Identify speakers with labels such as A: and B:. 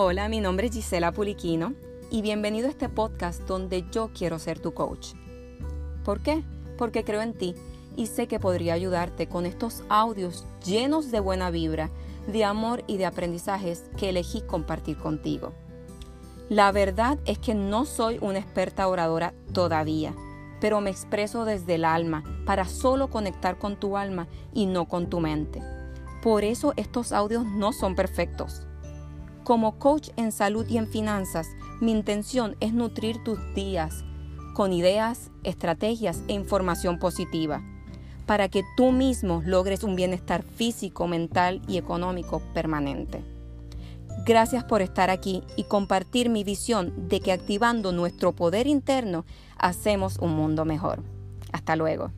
A: Hola, mi nombre es Gisela Puliquino y bienvenido a este podcast donde yo quiero ser tu coach. ¿Por qué? Porque creo en ti y sé que podría ayudarte con estos audios llenos de buena vibra, de amor y de aprendizajes que elegí compartir contigo. La verdad es que no soy una experta oradora todavía, pero me expreso desde el alma para solo conectar con tu alma y no con tu mente. Por eso estos audios no son perfectos. Como coach en salud y en finanzas, mi intención es nutrir tus días con ideas, estrategias e información positiva para que tú mismo logres un bienestar físico, mental y económico permanente. Gracias por estar aquí y compartir mi visión de que activando nuestro poder interno hacemos un mundo mejor. Hasta luego.